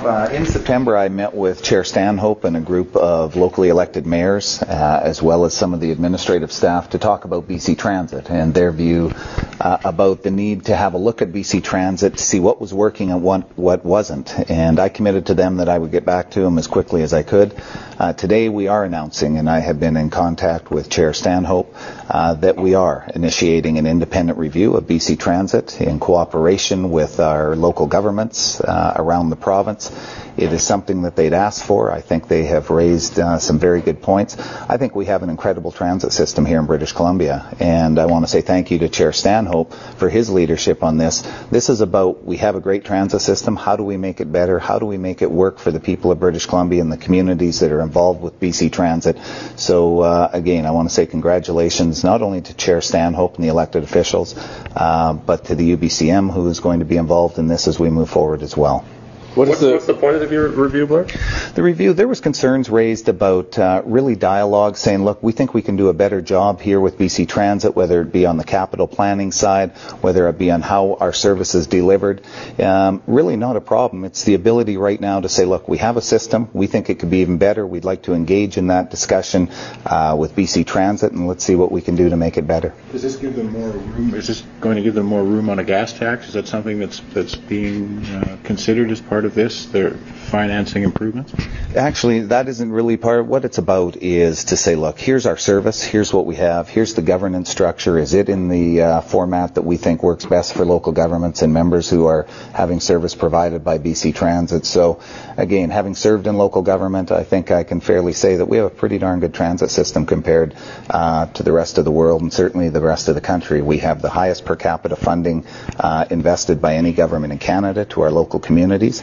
Uh, in September, I met with Chair Stanhope and a group of locally elected mayors, uh, as well as some of the administrative staff, to talk about BC Transit and their view uh, about the need to have a look at BC Transit to see what was working and what, what wasn't. And I committed to them that I would get back to them as quickly as I could. Uh, today, we are announcing, and I have been in contact with Chair Stanhope, uh, that we are initiating an independent review of BC Transit in cooperation with our local governments uh, around the province. It is something that they'd asked for. I think they have raised uh, some very good points. I think we have an incredible transit system here in British Columbia, and I want to say thank you to Chair Stanhope for his leadership on this. This is about we have a great transit system. How do we make it better? How do we make it work for the people of British Columbia and the communities that are involved with BC Transit? So uh, again, I want to say congratulations not only to Chair Stanhope and the elected officials, uh, but to the UBCM who is going to be involved in this as we move forward as well. What's, the, what's the point of the review, Blair? The review, there was concerns raised about uh, really dialogue saying, look, we think we can do a better job here with BC Transit, whether it be on the capital planning side, whether it be on how our service is delivered. Um, really not a problem. It's the ability right now to say, look, we have a system. We think it could be even better. We'd like to engage in that discussion uh, with BC Transit, and let's see what we can do to make it better. Does this give them more room? Is this going to give them more room on a gas tax? Is that something that's that's being uh, considered as part part of this, their financing improvements? Actually, that isn't really part what it's about is to say, look, here's our service, here's what we have, here's the governance structure. Is it in the uh, format that we think works best for local governments and members who are having service provided by BC Transit? So, again, having served in local government, I think I can fairly say that we have a pretty darn good transit system compared uh, to the rest of the world and certainly the rest of the country. We have the highest per capita funding uh, invested by any government in Canada to our local communities.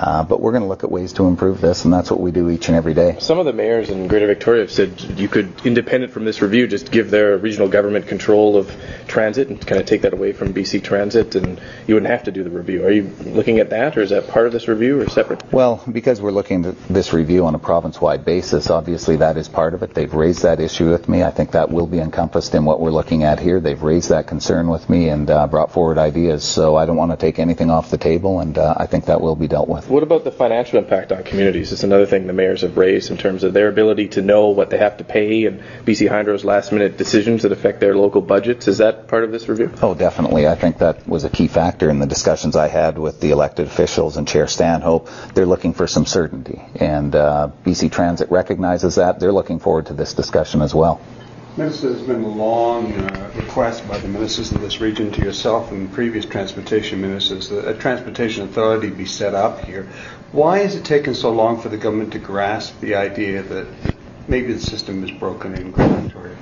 Uh, but we're going to look at ways to improve this, and that's what we do each and every day. Some of the mayors in Greater Victoria have said you could, independent from this review, just give their regional government control of transit and kind of take that away from BC Transit, and you wouldn't have to do the review. Are you looking at that, or is that part of this review, or separate? Well, because we're looking at this review on a province-wide basis, obviously that is part of it. They've raised that issue with me. I think that will be encompassed in what we're looking at here. They've raised that concern with me and uh, brought forward ideas, so I don't want to take anything off the table, and uh, I think that will be dealt with. What about the financial impact on communities It's another thing the mayors have raised in terms of their ability to know what they have to pay and BC Hydro's last minute decisions that affect their local budgets. Is that part of this review? Oh, definitely. I think that was a key factor in the discussions I had with the elected officials and Chair Stanhope. They're looking for some certainty, and uh, BC Transit recognizes that. They're looking forward to this discussion as well. Minister, there's been a long uh, request by the ministers in this region to yourself and previous transportation ministers that a transportation authority be set up here. Why has it taken so long for the government to grasp the idea that maybe the system is broken in Greater Victoria?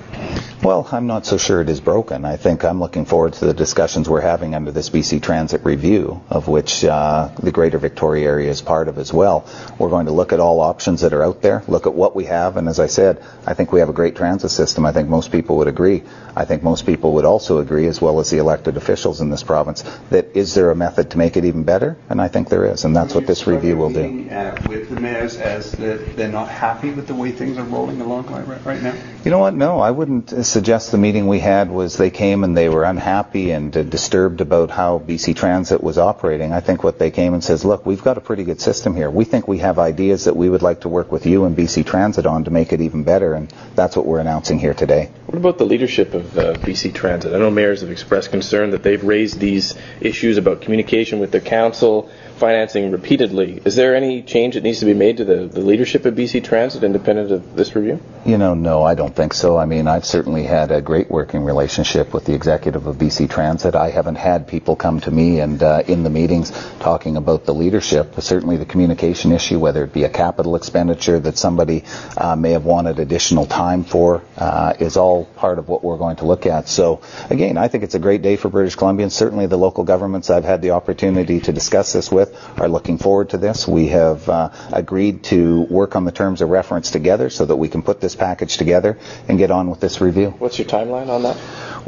Well, I'm not so sure it is broken. I think I'm looking forward to the discussions we're having under this BC Transit review, of which uh, the Greater Victoria area is part of as well. We're going to look at all options that are out there, look at what we have, and as I said, I think we have a great transit system. I think most people would agree. I think most people would also agree, as well as the elected officials in this province, that is there a method to make it even better? And I think there is, and that's what this review will do. Uh, with the mayors as they're not happy with the way things are rolling along right now? You know what? No, I wouldn't suggest the meeting we had was they came and they were unhappy and uh, disturbed about how BC Transit was operating. I think what they came and says, look, we've got a pretty good system here. We think we have ideas that we would like to work with you and BC Transit on to make it even better, and that's what we're announcing here today. What about the leadership of uh, BC Transit? I know mayors have expressed concern that they've raised these issues about communication with their council financing repeatedly. Is there any change that needs to be made to the, the leadership of BC Transit independent of this review? You know, no, I don't think so. I mean, I've certainly had a great working relationship with the executive of BC Transit. I haven't had people come to me and uh, in the meetings talking about the leadership. Certainly the communication issue, whether it be a capital expenditure that somebody uh, may have wanted additional time for, uh, is all part of what we're going to look at. So again, I think it's a great day for British Columbians. Certainly the local governments I've had the opportunity to discuss this with with are looking forward to this. We have uh, agreed to work on the terms of reference together so that we can put this package together and get on with this review. What's your timeline on that?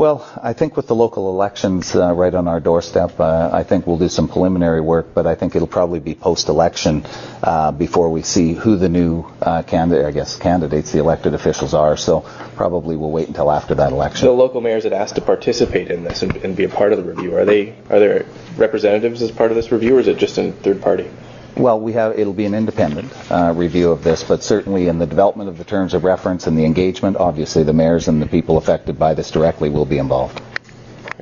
Well, I think with the local elections uh, right on our doorstep, uh, I think we'll do some preliminary work, but I think it'll probably be post-election uh, before we see who the new uh, candidate, I guess, candidates, the elected officials are. So probably we'll wait until after that election. The local mayors that asked to participate in this and, and be a part of the review are they are there representatives as part of this review, or is it just a third party? Well, we have, it'll be an independent uh, review of this, but certainly in the development of the terms of reference and the engagement, obviously the mayors and the people affected by this directly will be involved.